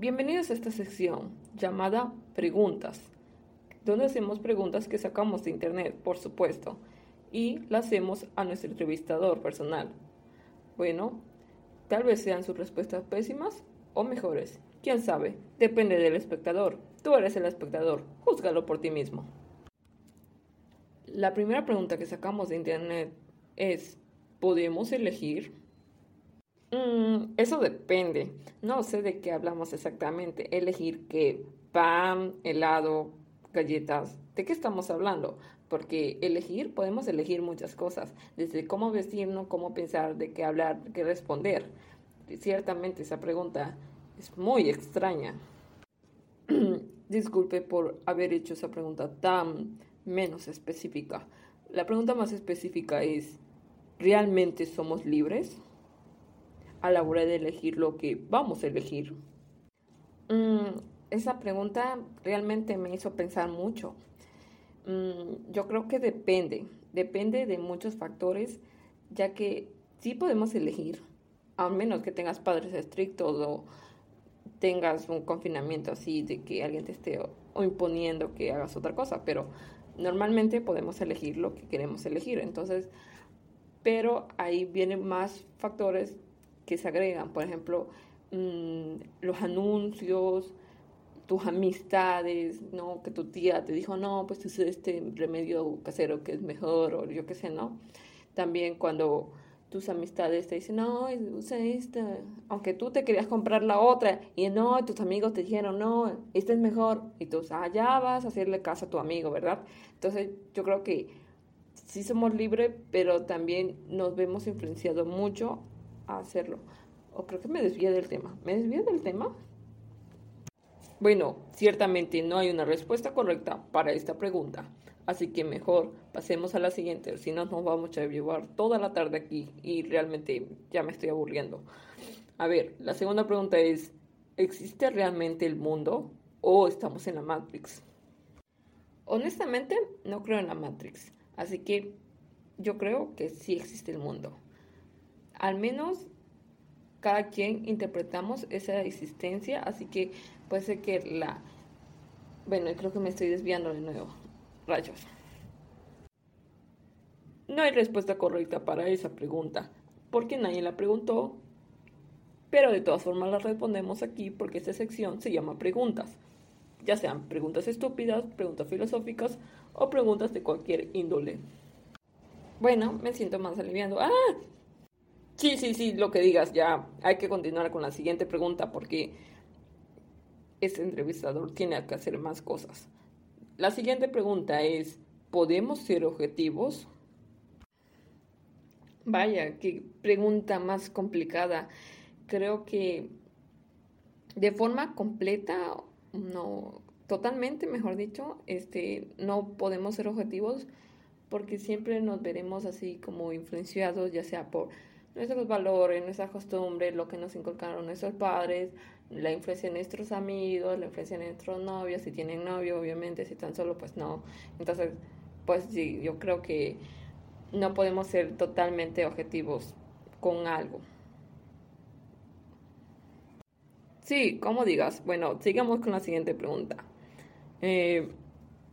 Bienvenidos a esta sección llamada Preguntas, donde hacemos preguntas que sacamos de internet, por supuesto, y las hacemos a nuestro entrevistador personal. Bueno, tal vez sean sus respuestas pésimas o mejores. Quién sabe, depende del espectador. Tú eres el espectador, júzgalo por ti mismo. La primera pregunta que sacamos de internet es, ¿podemos elegir? Mm, eso depende. No sé de qué hablamos exactamente. Elegir qué, pan, helado, galletas. ¿De qué estamos hablando? Porque elegir, podemos elegir muchas cosas. Desde cómo vestirnos, cómo pensar, de qué hablar, de qué responder. Ciertamente esa pregunta es muy extraña. Disculpe por haber hecho esa pregunta tan menos específica. La pregunta más específica es, ¿realmente somos libres? A la hora de elegir lo que vamos a elegir? Mm, esa pregunta realmente me hizo pensar mucho. Mm, yo creo que depende, depende de muchos factores, ya que sí podemos elegir, a menos que tengas padres estrictos o tengas un confinamiento así de que alguien te esté imponiendo que hagas otra cosa, pero normalmente podemos elegir lo que queremos elegir. Entonces, pero ahí vienen más factores que se agregan, por ejemplo, mm, los anuncios, tus amistades, ¿no? Que tu tía te dijo, no, pues usa este remedio casero que es mejor, o yo qué sé, ¿no? También cuando tus amistades te dicen, no, usa esta, aunque tú te querías comprar la otra, y no, tus amigos te dijeron, no, esta es mejor, y tú, allá ah, vas a hacerle caso a tu amigo, ¿verdad? Entonces, yo creo que sí somos libres, pero también nos vemos influenciados mucho hacerlo. O creo que me desvía del tema. ¿Me desvía del tema? Bueno, ciertamente no hay una respuesta correcta para esta pregunta. Así que mejor pasemos a la siguiente, si no nos vamos a llevar toda la tarde aquí y realmente ya me estoy aburriendo. A ver, la segunda pregunta es, ¿existe realmente el mundo o estamos en la Matrix? Honestamente, no creo en la Matrix, así que yo creo que sí existe el mundo al menos cada quien interpretamos esa existencia, así que puede ser que la... Bueno, creo que me estoy desviando de nuevo. Rayos. No hay respuesta correcta para esa pregunta, porque nadie la preguntó, pero de todas formas la respondemos aquí porque esta sección se llama preguntas, ya sean preguntas estúpidas, preguntas filosóficas o preguntas de cualquier índole. Bueno, me siento más aliviando. ¡Ah! Sí, sí, sí, lo que digas, ya hay que continuar con la siguiente pregunta porque este entrevistador tiene que hacer más cosas. La siguiente pregunta es, ¿podemos ser objetivos? Vaya, qué pregunta más complicada. Creo que de forma completa, no, totalmente, mejor dicho, este, no podemos ser objetivos porque siempre nos veremos así como influenciados, ya sea por nuestros valores, nuestras costumbres, lo que nos inculcaron nuestros padres, la influencia de nuestros amigos, la influencia de nuestros novios, si tienen novio, obviamente, si tan solo, pues no. Entonces, pues sí, yo creo que no podemos ser totalmente objetivos con algo. Sí, como digas. Bueno, sigamos con la siguiente pregunta. Eh,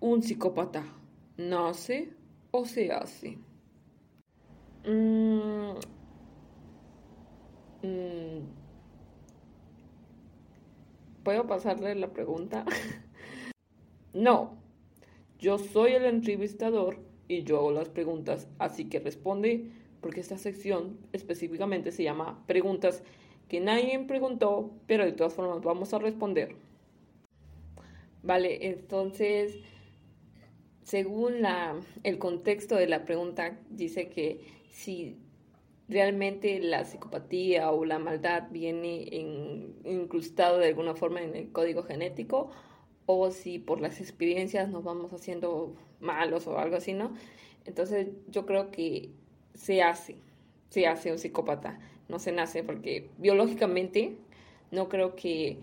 ¿Un psicópata nace o se hace? Mm, ¿Puedo pasarle la pregunta? no, yo soy el entrevistador y yo hago las preguntas, así que responde porque esta sección específicamente se llama preguntas que nadie preguntó, pero de todas formas vamos a responder. Vale, entonces, según la, el contexto de la pregunta, dice que si realmente la psicopatía o la maldad viene incrustado de alguna forma en el código genético o si por las experiencias nos vamos haciendo malos o algo así, ¿no? Entonces yo creo que se hace, se hace un psicópata, no se nace porque biológicamente no creo que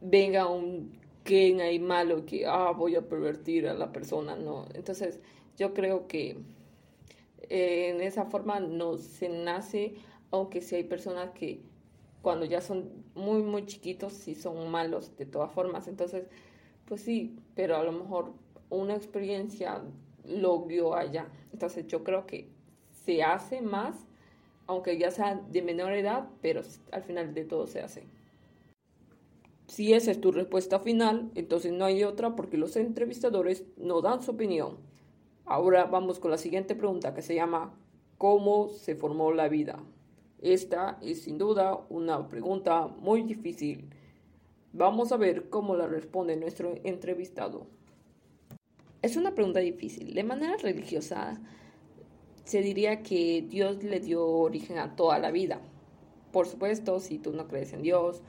venga un gen ahí malo que, ah, voy a pervertir a la persona, no. Entonces yo creo que en esa forma no se nace, aunque sí hay personas que cuando ya son muy, muy chiquitos, sí son malos de todas formas. Entonces, pues sí, pero a lo mejor una experiencia lo vio allá. Entonces yo creo que se hace más, aunque ya sea de menor edad, pero al final de todo se hace. Si esa es tu respuesta final, entonces no hay otra porque los entrevistadores no dan su opinión. Ahora vamos con la siguiente pregunta que se llama ¿Cómo se formó la vida? Esta es sin duda una pregunta muy difícil. Vamos a ver cómo la responde nuestro entrevistado. Es una pregunta difícil. De manera religiosa, se diría que Dios le dio origen a toda la vida. Por supuesto, si tú no crees en Dios,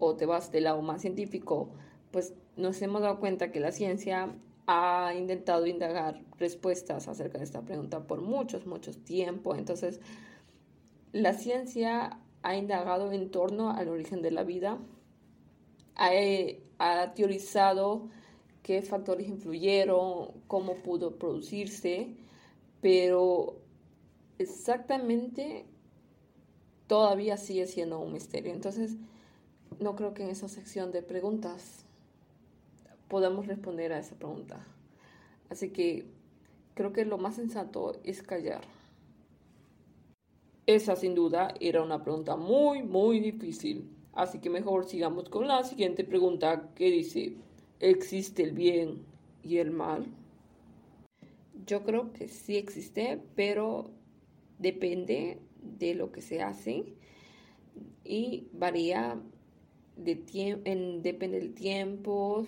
o te vas del lado más científico, pues nos hemos dado cuenta que la ciencia ha intentado indagar respuestas acerca de esta pregunta por muchos, muchos tiempo. Entonces, la ciencia ha indagado en torno al origen de la vida, ha, ha teorizado qué factores influyeron, cómo pudo producirse, pero exactamente todavía sigue siendo un misterio. Entonces, no creo que en esa sección de preguntas podamos responder a esa pregunta. Así que creo que lo más sensato es callar. Esa sin duda era una pregunta muy, muy difícil. Así que mejor sigamos con la siguiente pregunta que dice, ¿existe el bien y el mal? Yo creo que sí existe, pero depende de lo que se hace y varía en, depende del tiempo,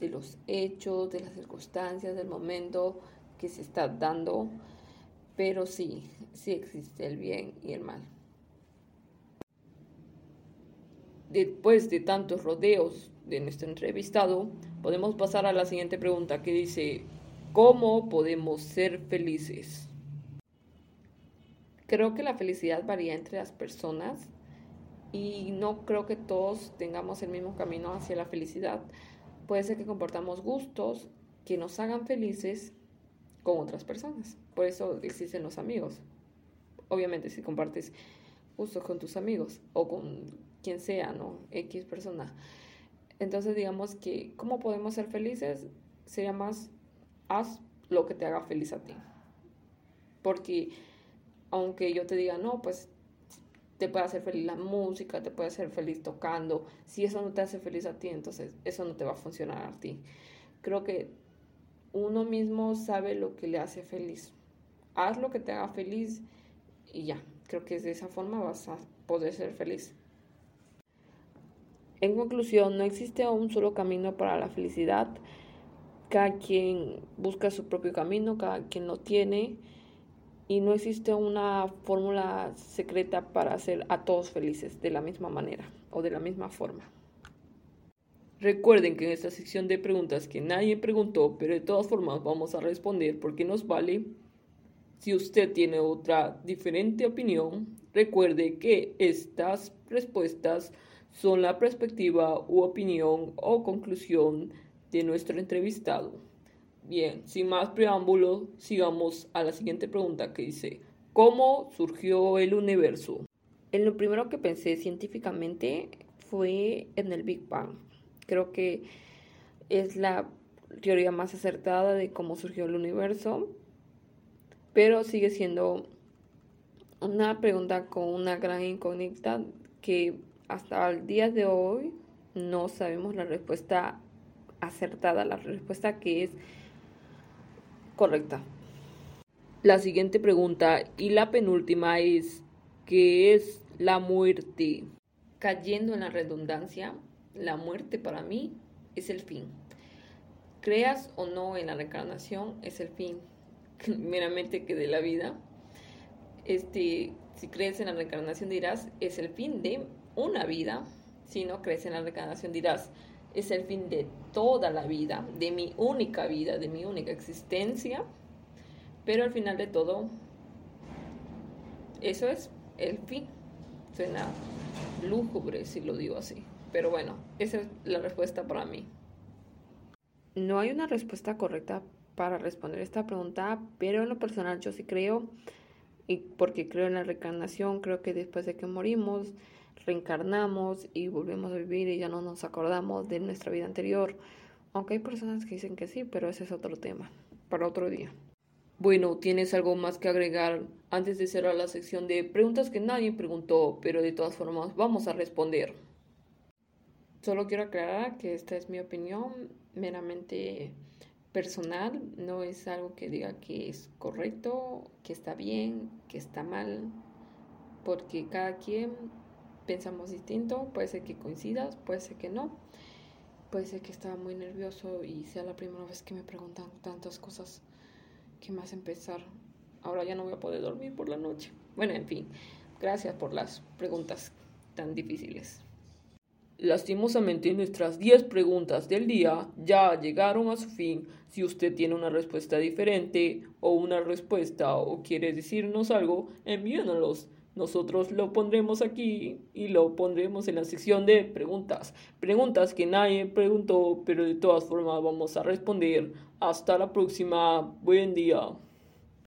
de los hechos, de las circunstancias, del momento que se está dando, pero sí, sí existe el bien y el mal. Después de tantos rodeos de nuestro entrevistado, podemos pasar a la siguiente pregunta que dice, ¿cómo podemos ser felices? Creo que la felicidad varía entre las personas y no creo que todos tengamos el mismo camino hacia la felicidad. Puede ser que comportamos gustos que nos hagan felices con otras personas. Por eso existen los amigos. Obviamente si compartes gustos con tus amigos o con quien sea, ¿no? X persona. Entonces digamos que cómo podemos ser felices sería más haz lo que te haga feliz a ti. Porque aunque yo te diga, no, pues te puede hacer feliz la música, te puede hacer feliz tocando. Si eso no te hace feliz a ti, entonces eso no te va a funcionar a ti. Creo que uno mismo sabe lo que le hace feliz. Haz lo que te haga feliz y ya. Creo que de esa forma vas a poder ser feliz. En conclusión, no existe un solo camino para la felicidad. Cada quien busca su propio camino, cada quien lo tiene y no existe una fórmula secreta para hacer a todos felices de la misma manera o de la misma forma. Recuerden que en esta sección de preguntas que nadie preguntó, pero de todas formas vamos a responder porque nos vale. Si usted tiene otra diferente opinión, recuerde que estas respuestas son la perspectiva u opinión o conclusión de nuestro entrevistado. Bien, sin más preámbulos, sigamos a la siguiente pregunta que dice, ¿cómo surgió el universo? En lo primero que pensé científicamente fue en el Big Bang. Creo que es la teoría más acertada de cómo surgió el universo, pero sigue siendo una pregunta con una gran incógnita que hasta el día de hoy no sabemos la respuesta acertada, la respuesta que es correcta. La siguiente pregunta y la penúltima es, ¿qué es la muerte? Cayendo en la redundancia, la muerte para mí es el fin. Creas o no en la reencarnación, es el fin meramente que de la vida. Este, si crees en la reencarnación dirás, es el fin de una vida. Si no crees en la reencarnación dirás, es el fin de toda la vida, de mi única vida, de mi única existencia. Pero al final de todo, eso es el fin. Suena lúgubre si lo digo así. Pero bueno, esa es la respuesta para mí. No hay una respuesta correcta para responder esta pregunta, pero en lo personal yo sí creo, y porque creo en la reencarnación, creo que después de que morimos, reencarnamos y volvemos a vivir y ya no nos acordamos de nuestra vida anterior. Aunque hay personas que dicen que sí, pero ese es otro tema, para otro día. Bueno, ¿tienes algo más que agregar antes de cerrar la sección de preguntas que nadie preguntó, pero de todas formas vamos a responder? Solo quiero aclarar que esta es mi opinión meramente personal, no es algo que diga que es correcto, que está bien, que está mal, porque cada quien pensamos distinto, puede ser que coincidas, puede ser que no, puede ser que estaba muy nervioso y sea la primera vez que me preguntan tantas cosas que me hacen pensar, ahora ya no voy a poder dormir por la noche. Bueno, en fin, gracias por las preguntas tan difíciles. Lastimosamente nuestras 10 preguntas del día ya llegaron a su fin. Si usted tiene una respuesta diferente o una respuesta o quiere decirnos algo, envíenos. Nosotros lo pondremos aquí y lo pondremos en la sección de preguntas. Preguntas que nadie preguntó, pero de todas formas vamos a responder. Hasta la próxima. Buen día.